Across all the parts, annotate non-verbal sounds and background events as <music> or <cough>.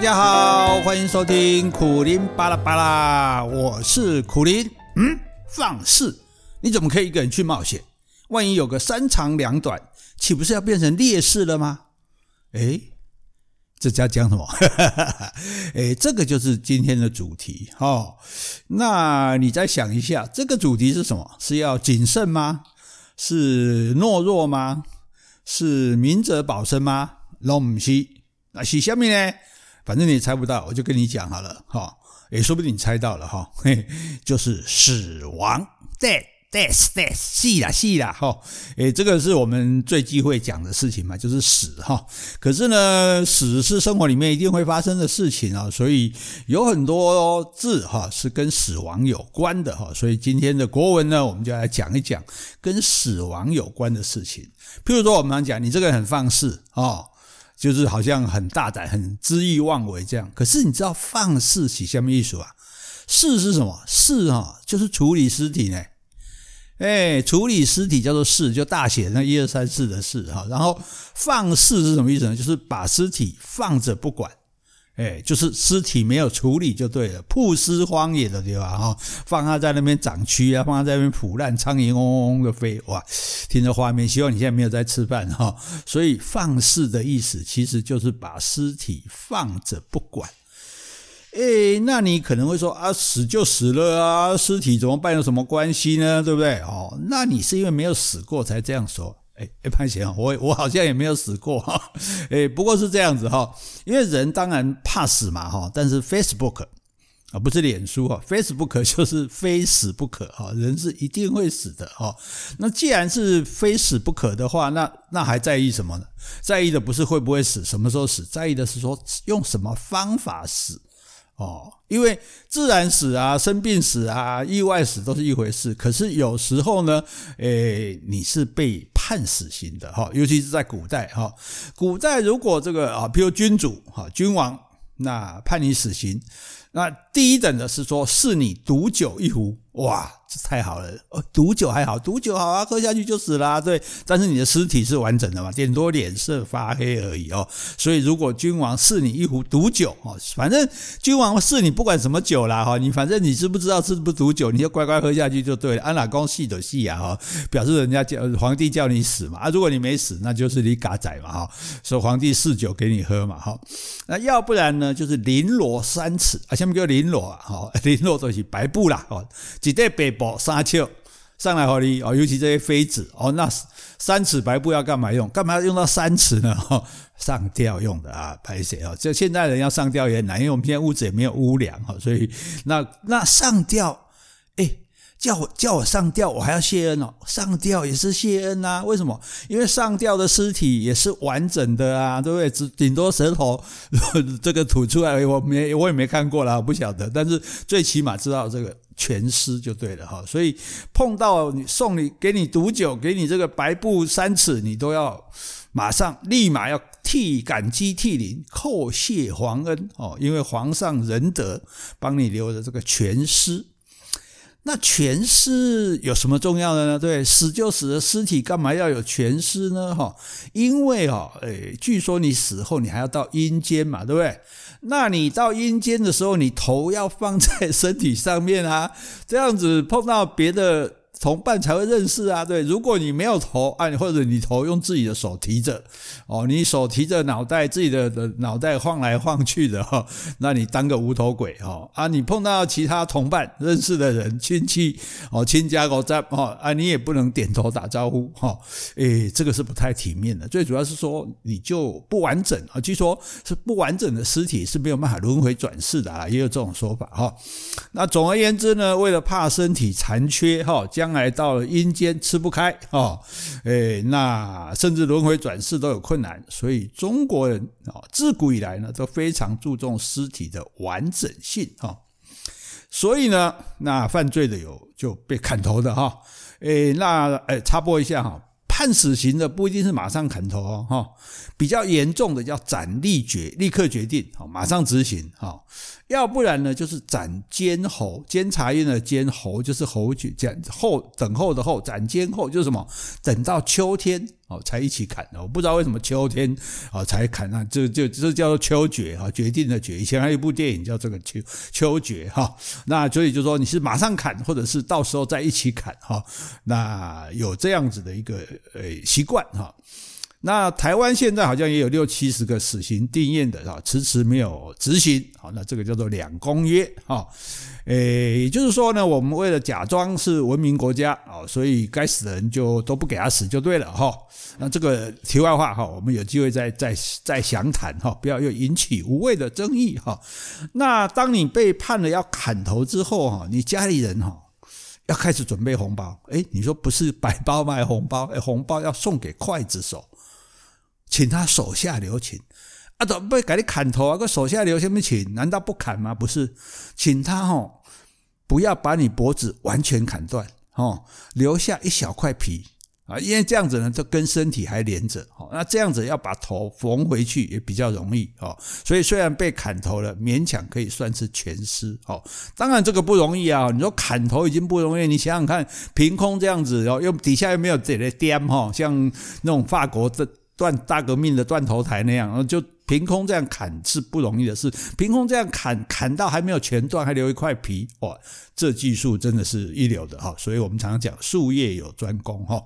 大家好，欢迎收听苦苓巴拉巴拉，我是苦苓。嗯，放肆？你怎么可以一个人去冒险？万一有个三长两短，岂不是要变成烈士了吗？诶，这家讲什么？<laughs> 诶，这个就是今天的主题、哦。那你再想一下，这个主题是什么？是要谨慎吗？是懦弱吗？是明哲保身吗？拢不是，那是什么呢？反正你也猜不到，我就跟你讲好了哈。也说不定你猜到了哈，嘿，<laughs> 就是死亡，death。death death 是啦是啦哈，诶，这个是我们最忌讳讲的事情嘛，就是死哈。可是呢，死是生活里面一定会发生的事情啊，所以有很多字哈是跟死亡有关的哈。所以今天的国文呢，我们就来讲一讲跟死亡有关的事情。譬如说，我们讲你这个人很放肆啊，就是好像很大胆、很恣意妄为这样。可是你知道放肆起下面一说啊？肆是什么？肆哈就是处理尸体呢。哎，处理尸体叫做肆，就大写那一二三四的肆哈。然后放肆是什么意思呢？就是把尸体放着不管，哎，就是尸体没有处理就对了，曝尸荒野的地方哈，放它在那边长蛆啊，放它在那边腐烂，苍蝇嗡嗡的飞，哇，听着画面，希望你现在没有在吃饭哈。所以放肆的意思其实就是把尸体放着不管。诶，那你可能会说啊，死就死了啊，尸体怎么办？有什么关系呢？对不对？哦，那你是因为没有死过才这样说。诶，诶，潘贤，我我好像也没有死过哈。诶，不过是这样子哈，因为人当然怕死嘛哈，但是 Facebook 啊不是脸书哈，Facebook <laughs> 就是非死不可哈，人是一定会死的哈。那既然是非死不可的话，那那还在意什么呢？在意的不是会不会死，什么时候死，在意的是说用什么方法死。哦，因为自然死啊、生病死啊、意外死都是一回事。可是有时候呢，诶，你是被判死刑的哈，尤其是在古代哈。古代如果这个啊，比如君主哈、君王，那判你死刑，那第一等的是说是你毒酒一壶，哇。这太好了哦，毒酒还好，毒酒好啊，喝下去就死了，对。但是你的尸体是完整的嘛，顶多脸色发黑而已哦。所以如果君王赐你一壶毒酒哦，反正君王赐你不管什么酒啦哈，你反正你知不知道是不是毒酒，你就乖乖喝下去就对了。安老公戏的戏啊哈，表示人家叫皇帝叫你死嘛啊，如果你没死，那就是你嘎仔嘛哈，说皇帝赐酒给你喝嘛哈。那要不然呢，就是绫罗三尺啊，下面叫绫罗啊哈，<laughs> 绫罗就是白布啦哦，几袋白布。三尺上来好哩哦，尤其这些妃子哦，那三尺白布要干嘛用？干嘛要用到三尺呢？<laughs> 上吊用的啊，拍谢啊？这现在人要上吊也很难，因为我们现在屋子也没有屋梁哈，所以那那上吊，哎，叫我叫我上吊，我还要谢恩哦，上吊也是谢恩呐？为什么？因为上吊的尸体也是完整的啊，对不对？只顶多舌头 <laughs> 这个吐出来，我没我也没看过啦，我不晓得，但是最起码知道这个。全尸就对了哈，所以碰到你送你给你毒酒，给你这个白布三尺，你都要马上立马要替感激涕零，叩谢皇恩哦，因为皇上仁德，帮你留着这个全尸。那全尸有什么重要的呢？对，死就死了，尸体干嘛要有全尸呢？哈，因为哦，诶，据说你死后你还要到阴间嘛，对不对？那你到阴间的时候，你头要放在身体上面啊，这样子碰到别的。同伴才会认识啊，对，如果你没有头啊，或者你头用自己的手提着，哦，你手提着脑袋，自己的的脑袋晃来晃去的哈，那你当个无头鬼哈啊，你碰到其他同伴认识的人亲戚哦，亲家狗在哦啊，你也不能点头打招呼哈，诶，这个是不太体面的。最主要是说你就不完整啊，据说是不完整的尸体是没有办法轮回转世的啊，也有这种说法哈。那总而言之呢，为了怕身体残缺哈，将来到了阴间吃不开哦，诶，那甚至轮回转世都有困难，所以中国人啊，自古以来呢都非常注重尸体的完整性哈。所以呢，那犯罪的有就被砍头的哈，诶，那诶插播一下哈。判死刑的不一定是马上砍头哦，哈，比较严重的叫斩立决，立刻决定，哦，马上执行，哈，要不然呢就是斩监候，监察院的监候就是候决，监候等候的候，斩监候就是什么？等到秋天哦才一起砍的。我不知道为什么秋天啊才砍啊，这就这叫做秋决哦，决定的决。以前还有一部电影叫这个秋秋决哈。那所以就说你是马上砍，或者是到时候再一起砍哈。那有这样子的一个呃习惯哈。那台湾现在好像也有六七十个死刑定谳的啊，迟迟没有执行。好，那这个叫做两公约啊。诶，也就是说呢，我们为了假装是文明国家啊，所以该死的人就都不给他死就对了哈。那这个题外话哈，我们有机会再再再详谈哈，不要又引起无谓的争议哈。那当你被判了要砍头之后哈，你家里人哈要开始准备红包。诶，你说不是白包卖红包，诶，红包要送给刽子手。请他手下留情啊！怎么不给你砍头啊？个手下留什么情？难道不砍吗？不是，请他哦，不要把你脖子完全砍断哦，留下一小块皮啊，因为这样子呢，就跟身体还连着哦。那这样子要把头缝回去也比较容易哦。所以虽然被砍头了，勉强可以算是全尸哦。当然这个不容易啊！你说砍头已经不容易，你想想看，凭空这样子哦，又底下又没有这个垫哈，像那种法国的。断大革命的断头台那样，就凭空这样砍是不容易的事。凭空这样砍，砍到还没有全断，还留一块皮，哇，这技术真的是一流的哈。所以我们常常讲术业有专攻哈。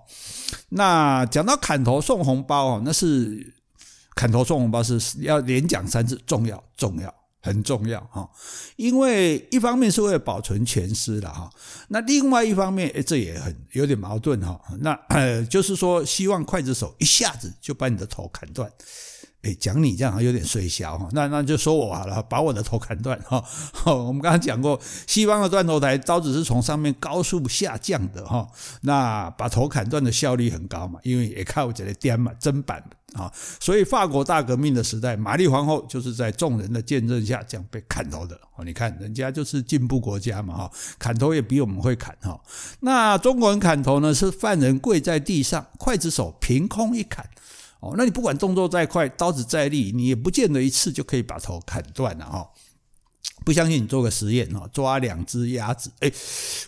那讲到砍头送红包哦，那是砍头送红包是要连讲三次，重要重要。很重要哈，因为一方面是为了保存全尸了哈，那另外一方面，哎，这也很有点矛盾哈。那呃，就是说，希望刽子手一下子就把你的头砍断。诶，讲你这样有点衰小哈，那那就说我好了，把我的头砍断哈。<laughs> 我们刚刚讲过，西方的断头台刀子是从上面高速下降的哈，那把头砍断的效率很高嘛，因为也靠这个颠嘛砧板。啊，所以法国大革命的时代，玛丽皇后就是在众人的见证下这样被砍头的。你看人家就是进步国家嘛，哈，砍头也比我们会砍哈。那中国人砍头呢，是犯人跪在地上，刽子手凭空一砍。哦，那你不管动作再快，刀子再利，你也不见得一次就可以把头砍断了哈。不相信你做个实验哈，抓两只鸭子，哎，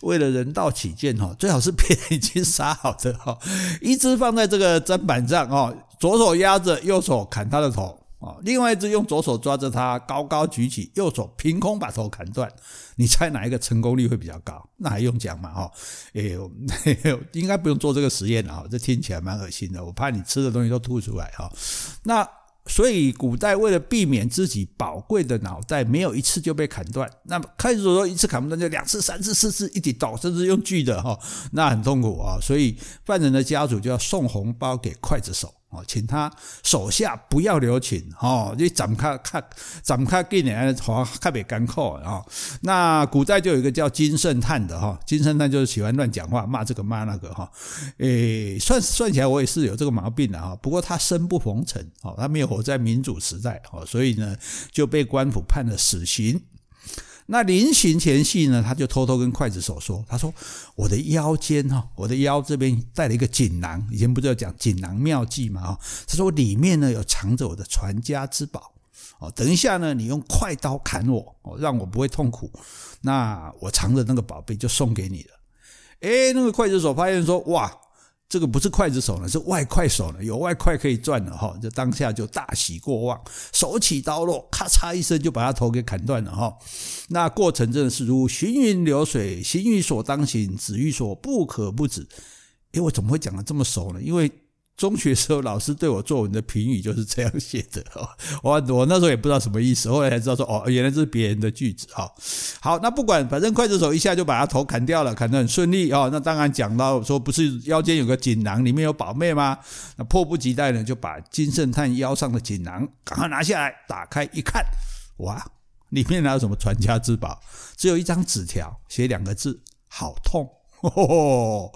为了人道起见哈，最好是别人已经杀好的哈，一只放在这个砧板上哈，左手压着，右手砍他的头哦，另外一只用左手抓着它，高高举起，右手凭空把头砍断，你猜哪一个成功率会比较高？那还用讲吗？哈，诶，<laughs> 应该不用做这个实验了哈，这听起来蛮恶心的，我怕你吃的东西都吐出来哈，那。所以古代为了避免自己宝贵的脑袋没有一次就被砍断，那么开始说一次砍不断就两次、三次、四次一起倒，甚至用锯的哈，那很痛苦啊。所以犯人的家属就要送红包给刽子手。哦，请他手下不要留情哦，你斩开看，斩开给你好像特别干扣啊。那古代就有一个叫金圣叹的哈，金圣叹就是喜欢乱讲话，骂这个骂那个哈。诶，算算起来我也是有这个毛病的哈。不过他生不逢辰，哦，他没有活在民主时代，哦，所以呢就被官府判了死刑。那临行前夕呢，他就偷偷跟刽子手说：“他说我的腰间哈，我的腰这边带了一个锦囊，以前不是要讲锦囊妙计嘛哈？他说里面呢有藏着我的传家之宝哦，等一下呢你用快刀砍我哦，让我不会痛苦，那我藏着那个宝贝就送给你了。诶，那个刽子手发现说哇。”这个不是刽子手呢，是外快手呢，有外快可以赚了哈，就当下就大喜过望，手起刀落，咔嚓一声就把他头给砍断了哈。那过程真的是如行云流水，行于所当行，止于所不可不止。诶，我怎么会讲得这么熟呢？因为。中学时候老师对我作文的评语就是这样写的哦，我我那时候也不知道什么意思，后来才知道说哦，原来这是别人的句子哈。好，那不管，反正刽子手一下就把他头砍掉了，砍得很顺利哦。那当然讲到说，不是腰间有个锦囊，里面有宝贝吗？那迫不及待呢，就把金圣叹腰上的锦囊赶快拿下来，打开一看，哇，里面哪有什么传家之宝？只有一张纸条，写两个字：好痛。<laughs> 哦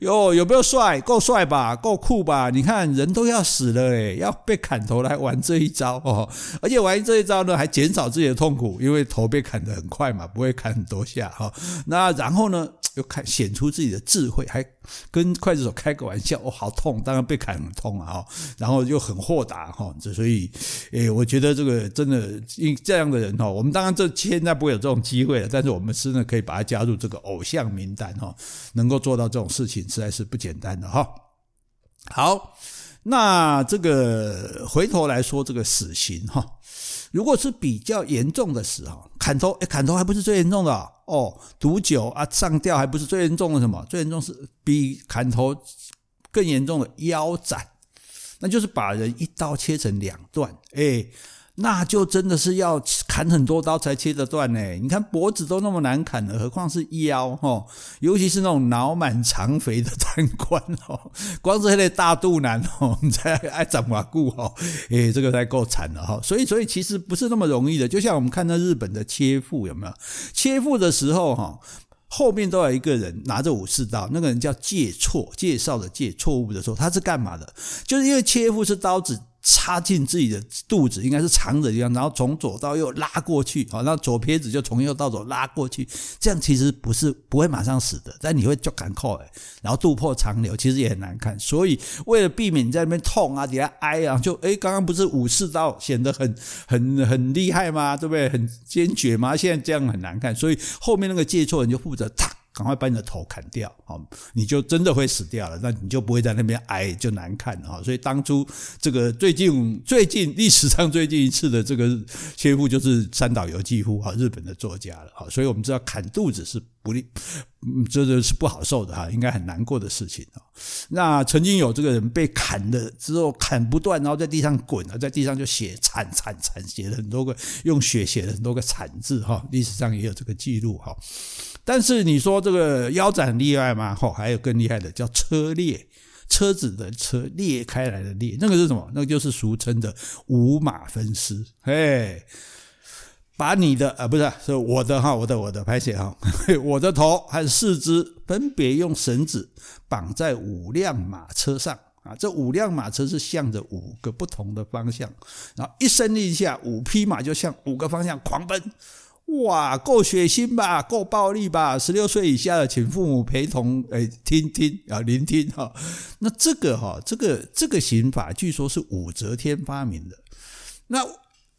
哟，有没有帅？够帅吧？够酷吧？你看人都要死了诶，要被砍头来玩这一招哦！而且玩这一招呢，还减少自己的痛苦，因为头被砍得很快嘛，不会砍很多下哈。那然后呢？又看显出自己的智慧，还跟刽子手开个玩笑哦，好痛！当然被砍很痛啊，然后又很豁达哈，这所以，诶，我觉得这个真的，因这样的人哈，我们当然这现在不会有这种机会了，但是我们真的可以把他加入这个偶像名单哈，能够做到这种事情，实在是不简单的哈。好，那这个回头来说，这个死刑哈，如果是比较严重的死哈，砍头，哎，砍头还不是最严重的哦，毒酒啊，上吊还不是最严重的什么？最严重是比砍头更严重的腰斩，那就是把人一刀切成两段，哎那就真的是要砍很多刀才切得断呢。你看脖子都那么难砍了，何况是腰哦？尤其是那种脑满肠肥的贪官哦，<laughs> 光是那大肚腩哦，你才爱怎么顾哦？诶，这个才够惨了哈。所以，所以其实不是那么容易的。就像我们看到日本的切腹有没有？切腹的时候哈，后面都有一个人拿着武士刀，那个人叫介错，介绍的介，错误的错，他是干嘛的？就是因为切腹是刀子。插进自己的肚子，应该是长的地方，然后从左到右拉过去，好，那左撇子就从右到左拉过去，这样其实不是不会马上死的，但你会就赶扣哎，然后肚破长流，其实也很难看。所以为了避免你在那边痛啊，底下挨啊，就哎，刚刚不是武士刀显得很很很厉害吗？对不对？很坚决吗？现在这样很难看，所以后面那个借错人就负责。赶快把你的头砍掉，好，你就真的会死掉了。那你就不会在那边挨，就难看哈。所以当初这个最近最近历史上最近一次的这个切腹就是三岛由纪夫哈，日本的作家了哈。所以我们知道砍肚子是不利，这个是不好受的哈，应该很难过的事情啊。那曾经有这个人被砍了之后砍不断，然后在地上滚了，在地上就写惨惨惨，写了很多个用血写了很多个惨字哈。历史上也有这个记录哈。但是你说这个腰斩很厉害吗？哦，还有更厉害的，叫车裂，车子的车裂开来的裂，那个是什么？那个就是俗称的五马分尸。嘿，把你的啊，不是，是我的哈，我的我的拍写哈，我的头和四肢分别用绳子绑在五辆马车上啊，这五辆马车是向着五个不同的方向，然后一声令下，五匹马就向五个方向狂奔。哇，够血腥吧，够暴力吧？十六岁以下的，请父母陪同，哎，听听啊，聆听哈。那这个哈，这个这个刑法，据说是武则天发明的。那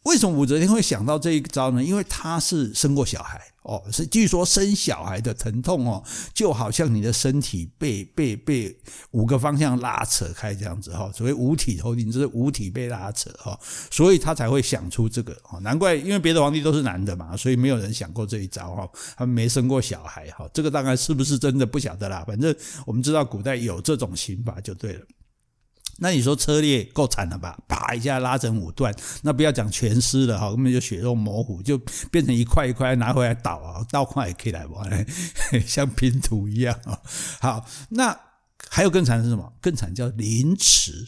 为什么武则天会想到这一招呢？因为她是生过小孩哦，是据说生小孩的疼痛哦，就好像你的身体被被被五个方向拉扯开这样子哈，所谓五体投地，就是五体被拉扯哈，所以她才会想出这个哦。难怪，因为别的皇帝都是男的嘛，所以没有人想过这一招哈，他们没生过小孩哈，这个大概是不是真的不晓得啦。反正我们知道古代有这种刑法就对了。那你说车裂够惨了吧？啪一下拉成五段，那不要讲全尸了哈，根本就血肉模糊，就变成一块一块拿回来倒啊，倒块也可以来玩，<laughs> 像拼图一样。好，那还有更惨是什么？更惨叫凌迟，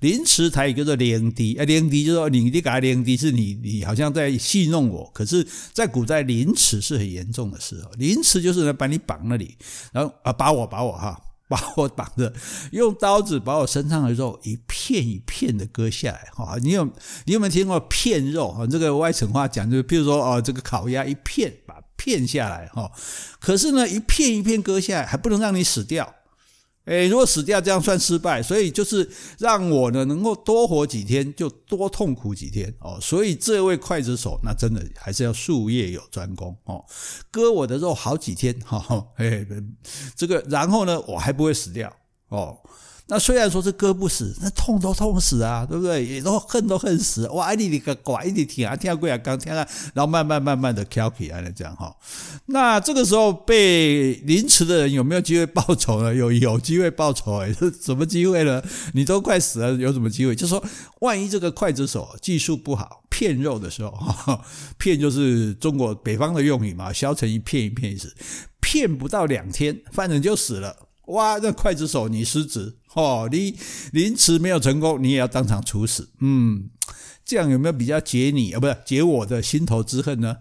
凌迟台语叫做凌敌，啊凌敌就是说你你给他凌敌是你你好像在戏弄我，可是，在古代凌迟是很严重的事哦，凌迟就是呢把你绑那里，然后啊把我把我哈。把我绑着，用刀子把我身上的肉一片一片的割下来。哈，你有你有没有听过片肉？哈，这个外省话讲，就是譬如说哦，这个烤鸭一片把片下来。哈，可是呢，一片一片割下来还不能让你死掉。诶，如果死掉，这样算失败，所以就是让我呢能够多活几天，就多痛苦几天哦。所以这位刽子手，那真的还是要术业有专攻哦，割我的肉好几天，哈，<laughs> 嘿，这个然后呢，我还不会死掉哦。那虽然说是割不死，那痛都痛死啊，对不对？也都恨都恨死。哇，你你个拐，你挺啊，跳过来刚跳啊，然后慢慢慢慢的挑起来了，这样哈。那这个时候被凌迟的人有没有机会报仇呢？有有机会报仇哎，是 <laughs> 什么机会呢？你都快死了，有什么机会？就是说，万一这个刽子手技术不好，片肉的时候，片就是中国北方的用语嘛，削成一片一片意思，片不到两天，犯人就死了。哇，那刽子手你失职哦，你凌迟没有成功，你也要当场处死。嗯，这样有没有比较解你啊？不是解我的心头之恨呢？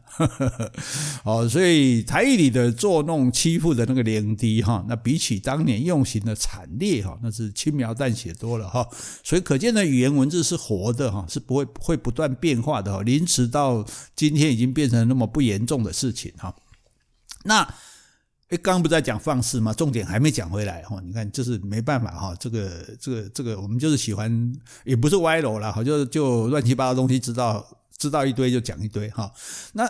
<laughs> 哦，所以台语里的作弄欺负的那个凌敌哈，那比起当年用刑的惨烈哈，那是轻描淡写多了哈。所以可见的语言文字是活的哈，是不会会不断变化的哈。凌迟到今天已经变成那么不严重的事情哈。那。哎，刚刚不在讲放肆吗？重点还没讲回来哈。你看，就是没办法哈。这个、这个、这个，我们就是喜欢，也不是歪楼了哈，就就乱七八糟东西知道知道一堆就讲一堆哈。那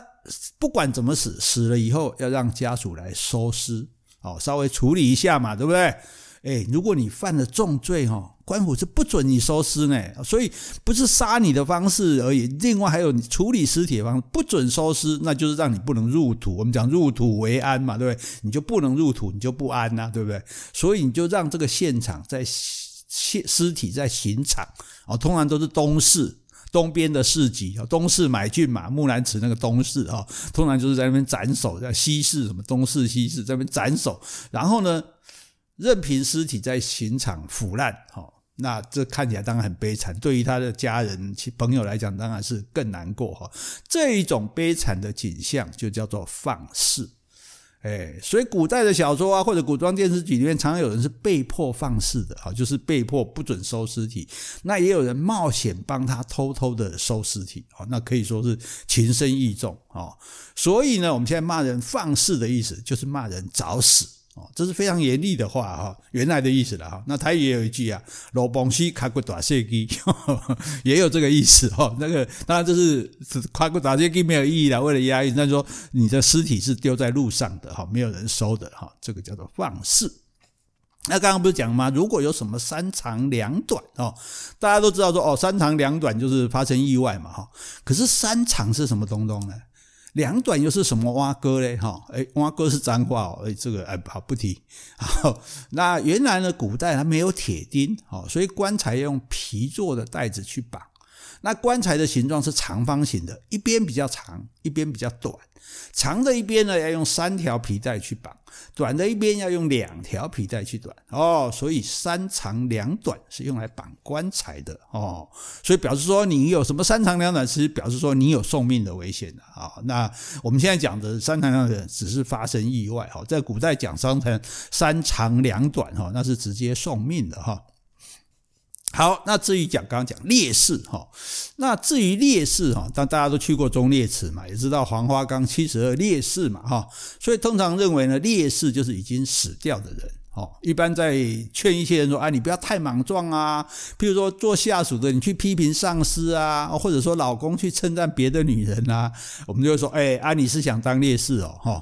不管怎么死，死了以后要让家属来收尸，哦，稍微处理一下嘛，对不对？哎，如果你犯了重罪哈，官府是不准你收尸呢。所以不是杀你的方式而已，另外还有你处理尸体的方式，不准收尸，那就是让你不能入土。我们讲入土为安嘛，对不对？你就不能入土，你就不安呐，对不对？所以你就让这个现场在现尸体在刑场哦，通常都是东市东边的市集，东市买骏马木兰辞那个东市啊，通常就是在那边斩首，在西市什么东市西市在那边斩首，然后呢？任凭尸体在刑场腐烂，哈，那这看起来当然很悲惨。对于他的家人、其朋友来讲，当然是更难过，哈。这一种悲惨的景象就叫做放肆，哎，所以古代的小说啊，或者古装电视剧里面，常常有人是被迫放肆的，哈，就是被迫不准收尸体。那也有人冒险帮他偷偷的收尸体，哈，那可以说是情深义重，哈。所以呢，我们现在骂人放肆的意思，就是骂人找死。哦，这是非常严厉的话哈，原来的意思了哈。那台语也有一句啊，“罗邦西卡古大射机”，<laughs> 也有这个意思哈。那个当然这是卡过大射机没有意义了，为了压抑，那说你的尸体是丢在路上的哈，没有人收的哈，这个叫做放肆。那刚刚不是讲吗？如果有什么三长两短哦，大家都知道说哦，三长两短就是发生意外嘛哈。可是三长是什么东东呢？两短又是什么蛙哥嘞？哈，哎，蛙哥是脏话哦，哎，这个哎，好不提。<laughs> 好，那原来呢，古代它没有铁钉，哦，所以棺材要用皮做的带子去绑。那棺材的形状是长方形的，一边比较长，一边比较短。长的一边呢，要用三条皮带去绑；短的一边要用两条皮带去绑。哦，所以三长两短是用来绑棺材的哦。所以表示说你有什么三长两短，其实表示说你有送命的危险的啊。那我们现在讲的三长两短只是发生意外哈，在古代讲三长三长两短哈，那是直接送命的哈。好，那至于讲刚刚讲烈士哈，那至于烈士哈，当大家都去过忠烈祠嘛，也知道黄花岗七十二烈士嘛哈，所以通常认为呢，烈士就是已经死掉的人。哦，一般在劝一些人说，啊，你不要太莽撞啊。譬如说做下属的，你去批评上司啊，或者说老公去称赞别的女人啊，我们就会说，哎，啊，你是想当烈士哦，哈。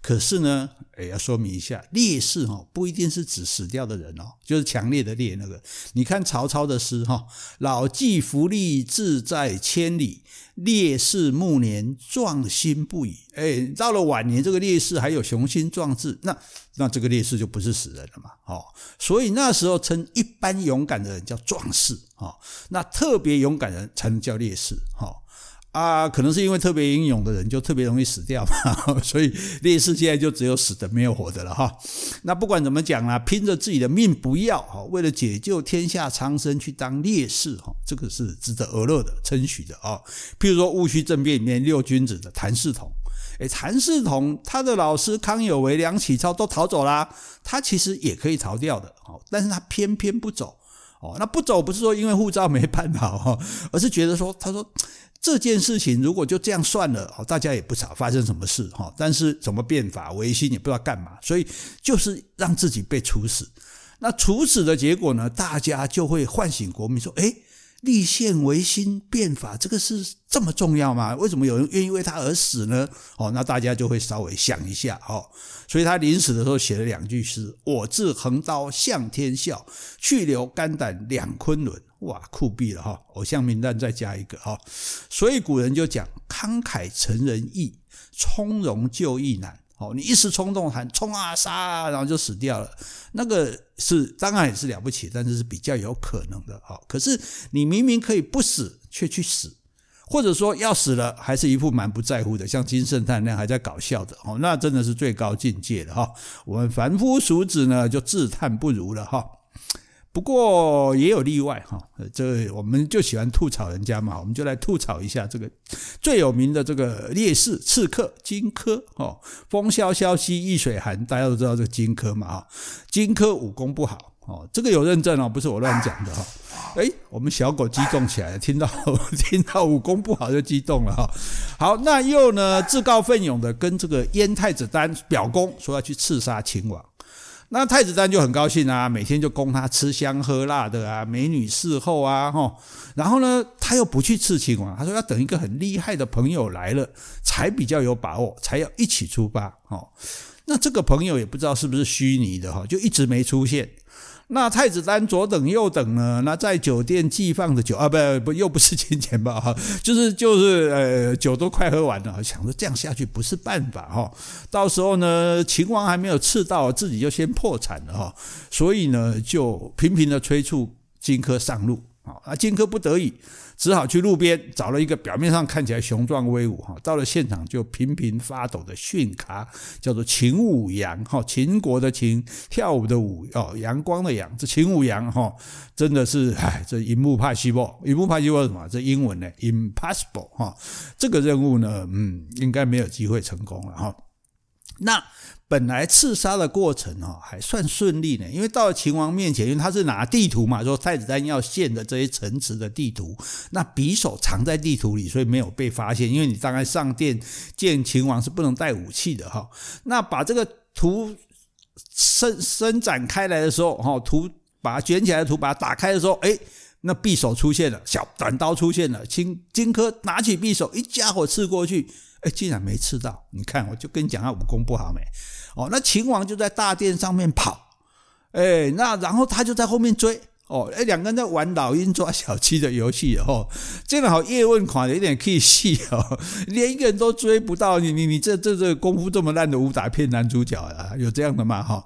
可是呢，哎，要说明一下，烈士哦，不一定是指死掉的人哦，就是强烈的烈那个。你看曹操的诗哈，老骥伏枥，志在千里。烈士暮年，壮心不已。哎，到了晚年，这个烈士还有雄心壮志，那那这个烈士就不是死人了嘛？哦，所以那时候称一般勇敢的人叫壮士，哦，那特别勇敢的人才能叫烈士，哦。啊，可能是因为特别英勇的人就特别容易死掉嘛，<laughs> 所以烈士现在就只有死的没有活的了哈。那不管怎么讲啊，拼着自己的命不要哈，为了解救天下苍生去当烈士哈，这个是值得而乐的称许的啊。譬如说戊戌政变里面六君子的谭嗣同，哎，谭嗣同他的老师康有为、梁启超都逃走啦，他其实也可以逃掉的，但是他偏偏不走哦。那不走不是说因为护照没办好哈，而是觉得说他说。这件事情如果就这样算了，哦大家也不知道发生什么事哈。但是怎么变法维新也不知道干嘛，所以就是让自己被处死。那处死的结果呢？大家就会唤醒国民说：“诶，立宪维新变法，这个是这么重要吗？为什么有人愿意为他而死呢？”哦，那大家就会稍微想一下哦。所以他临死的时候写了两句诗：“我自横刀向天笑，去留肝胆两昆仑。”哇，酷毙了哈！偶像名单再加一个哈，所以古人就讲慷慨成人易，从容就义难。哦，你一时冲动喊冲啊杀啊，然后就死掉了，那个是当然也是了不起，但是是比较有可能的哈。可是你明明可以不死却去死，或者说要死了还是一副蛮不在乎的，像金圣叹那样还在搞笑的哦，那真的是最高境界了哈。我们凡夫俗子呢，就自叹不如了哈。不过也有例外哈，这我们就喜欢吐槽人家嘛，我们就来吐槽一下这个最有名的这个烈士刺客荆轲哦，风萧萧兮易水寒，大家都知道这个荆轲嘛哈，荆轲武功不好哦，这个有认证哦，不是我乱讲的哈。诶，我们小狗激动起来了，听到 <laughs> 听到武功不好就激动了哈。好，那又呢自告奋勇的跟这个燕太子丹表功，说要去刺杀秦王。那太子丹就很高兴啊，每天就供他吃香喝辣的啊，美女侍候啊，吼。然后呢，他又不去刺秦王，他说要等一个很厉害的朋友来了，才比较有把握，才要一起出发。哦，那这个朋友也不知道是不是虚拟的哈，就一直没出现。那太子丹左等右等呢？那在酒店寄放的酒啊，不不又不是金钱吧？哈，就是就是呃，酒都快喝完了，想着这样下去不是办法哈。到时候呢，秦王还没有赐到，自己就先破产了哈。所以呢，就频频的催促荆轲上路。啊，那荆轲不得已。只好去路边找了一个表面上看起来雄壮威武哈，到了现场就频频发抖的逊咖，叫做秦舞阳哈，秦国的秦，跳舞的舞哦，阳光的阳，这秦舞阳哈，真的是哎，这 impossible，impossible 是什么？这英文呢，impossible 哈，这个任务呢，嗯，应该没有机会成功了哈。那。本来刺杀的过程哦还算顺利呢，因为到了秦王面前，因为他是拿地图嘛，说太子丹要献的这些城池的地图，那匕首藏在地图里，所以没有被发现。因为你大概上殿见秦王是不能带武器的哈。那把这个图伸伸展开来的时候，哈，图把它卷起来的图把它打开的时候，哎，那匕首出现了，小短刀出现了，荆荆轲拿起匕首一家伙刺过去。哎，竟然没吃到！你看，我就跟你讲，他武功不好没？哦，那秦王就在大殿上面跑，哎，那然后他就在后面追，哦，哎，两个人在玩老鹰抓小鸡的游戏哦。这个好叶问款有点气戏哦，连一个人都追不到，你你你这这这功夫这么烂的武打片男主角啊，有这样的吗？哈、哦。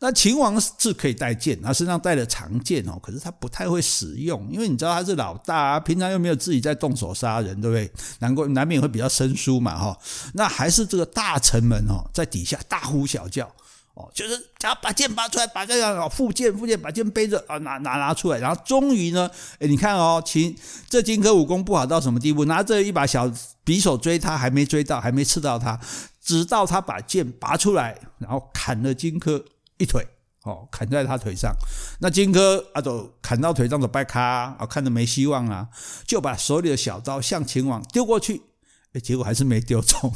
那秦王是可以带剑，他身上带了长剑哦，可是他不太会使用，因为你知道他是老大啊，平常又没有自己在动手杀人，对不对？难怪难免会比较生疏嘛，哈。那还是这个大臣们哦，在底下大呼小叫哦，就是他把剑拔出来，把这个附剑附剑，把剑背着啊，拿拿拿出来，然后终于呢，哎，你看哦，秦这荆轲武功不好到什么地步？拿着一把小匕首追他，还没追到，还没刺到他，直到他把剑拔出来，然后砍了荆轲。一腿哦，砍在他腿上，那荆轲啊，就砍到腿上的掰卡啊，看着没希望啊，就把手里的小刀向秦王丢过去，哎，结果还是没丢中，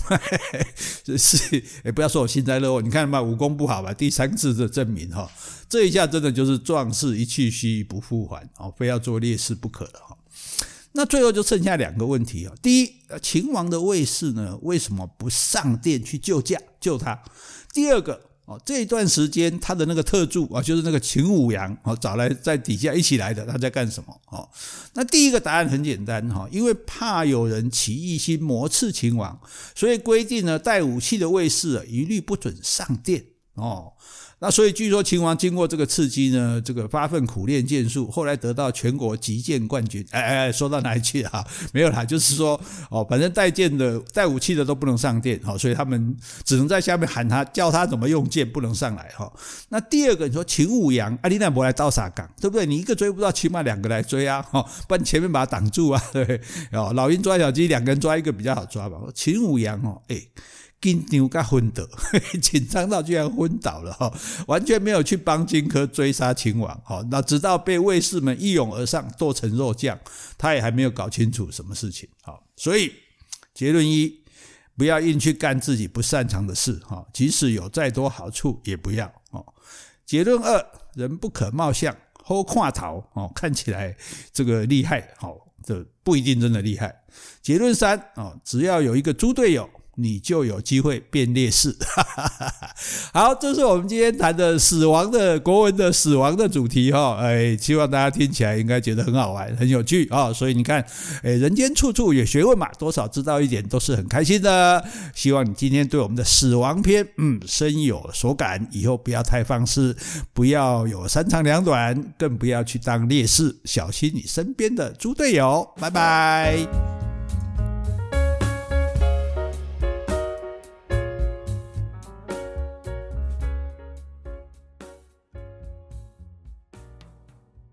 这 <laughs> 是哎，不要说我幸灾乐祸，你看嘛，武功不好吧，第三次的证明哈，这一下真的就是壮士一去兮不复还哦，非要做烈士不可了哈。那最后就剩下两个问题啊，第一，秦王的卫士呢，为什么不上殿去救驾救他？第二个。哦，这一段时间他的那个特助啊，就是那个秦舞阳哦，找来在底下一起来的，他在干什么？哦，那第一个答案很简单哈，因为怕有人起异心谋刺秦王，所以规定呢，带武器的卫士啊，一律不准上殿哦。那所以据说秦王经过这个刺激呢，这个发奋苦练剑术，后来得到全国击剑冠军。哎哎，说到哪里去啊？<laughs> 没有啦，就是说哦，反正带剑的、带武器的都不能上殿，所以他们只能在下面喊他，教他怎么用剑，不能上来哈。那第二个，你说秦舞阳，阿里奈伯来刀傻岗，对不对？你一个追不到，起码两个来追啊，哈，不然前面把他挡住啊，对不对？哦，老鹰抓小鸡，两个人抓一个比较好抓吧。秦舞阳哦，哎。紧张到昏倒，<laughs> 紧张到居然昏倒了哈，完全没有去帮荆轲追杀秦王哈，那直到被卫士们一拥而上剁成肉酱，他也还没有搞清楚什么事情哈。所以结论一，不要硬去干自己不擅长的事哈，即使有再多好处也不要哦。结论二，人不可貌相，好看头哦，看起来这个厉害好，这不一定真的厉害。结论三哦，只要有一个猪队友。你就有机会变烈士。<laughs> 好，这是我们今天谈的死亡的国文的死亡的主题哈。哎，希望大家听起来应该觉得很好玩、很有趣啊。所以你看，哎，人间处处有学问嘛，多少知道一点都是很开心的。希望你今天对我们的死亡篇，嗯，深有所感。以后不要太放肆，不要有三长两短，更不要去当烈士，小心你身边的猪队友。拜拜。